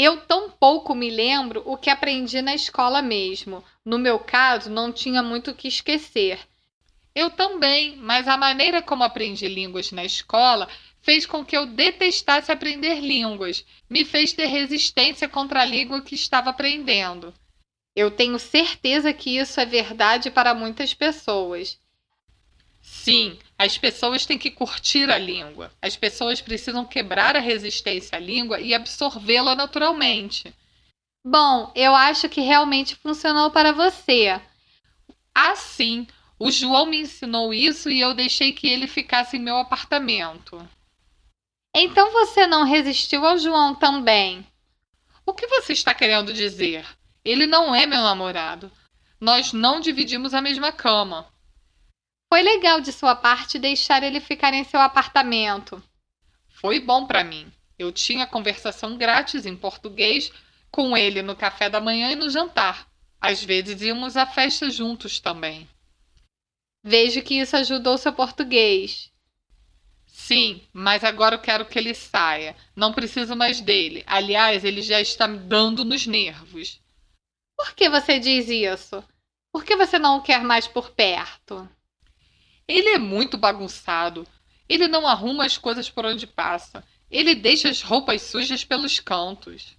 Eu tão pouco me lembro o que aprendi na escola mesmo. No meu caso, não tinha muito o que esquecer. Eu também, mas a maneira como aprendi línguas na escola fez com que eu detestasse aprender línguas, me fez ter resistência contra a língua que estava aprendendo. Eu tenho certeza que isso é verdade para muitas pessoas. Sim, as pessoas têm que curtir a língua. As pessoas precisam quebrar a resistência à língua e absorvê-la naturalmente. Bom, eu acho que realmente funcionou para você. Ah, sim. O João me ensinou isso e eu deixei que ele ficasse em meu apartamento. Então você não resistiu ao João também? O que você está querendo dizer? Ele não é meu namorado. Nós não dividimos a mesma cama. Foi legal de sua parte deixar ele ficar em seu apartamento. Foi bom para mim. Eu tinha conversação grátis em português com ele no café da manhã e no jantar. Às vezes íamos à festa juntos também. Vejo que isso ajudou seu português. Sim, mas agora eu quero que ele saia. Não preciso mais dele. Aliás, ele já está me dando nos nervos. Por que você diz isso? Por que você não o quer mais por perto? Ele é muito bagunçado. Ele não arruma as coisas por onde passa. Ele deixa as roupas sujas pelos cantos.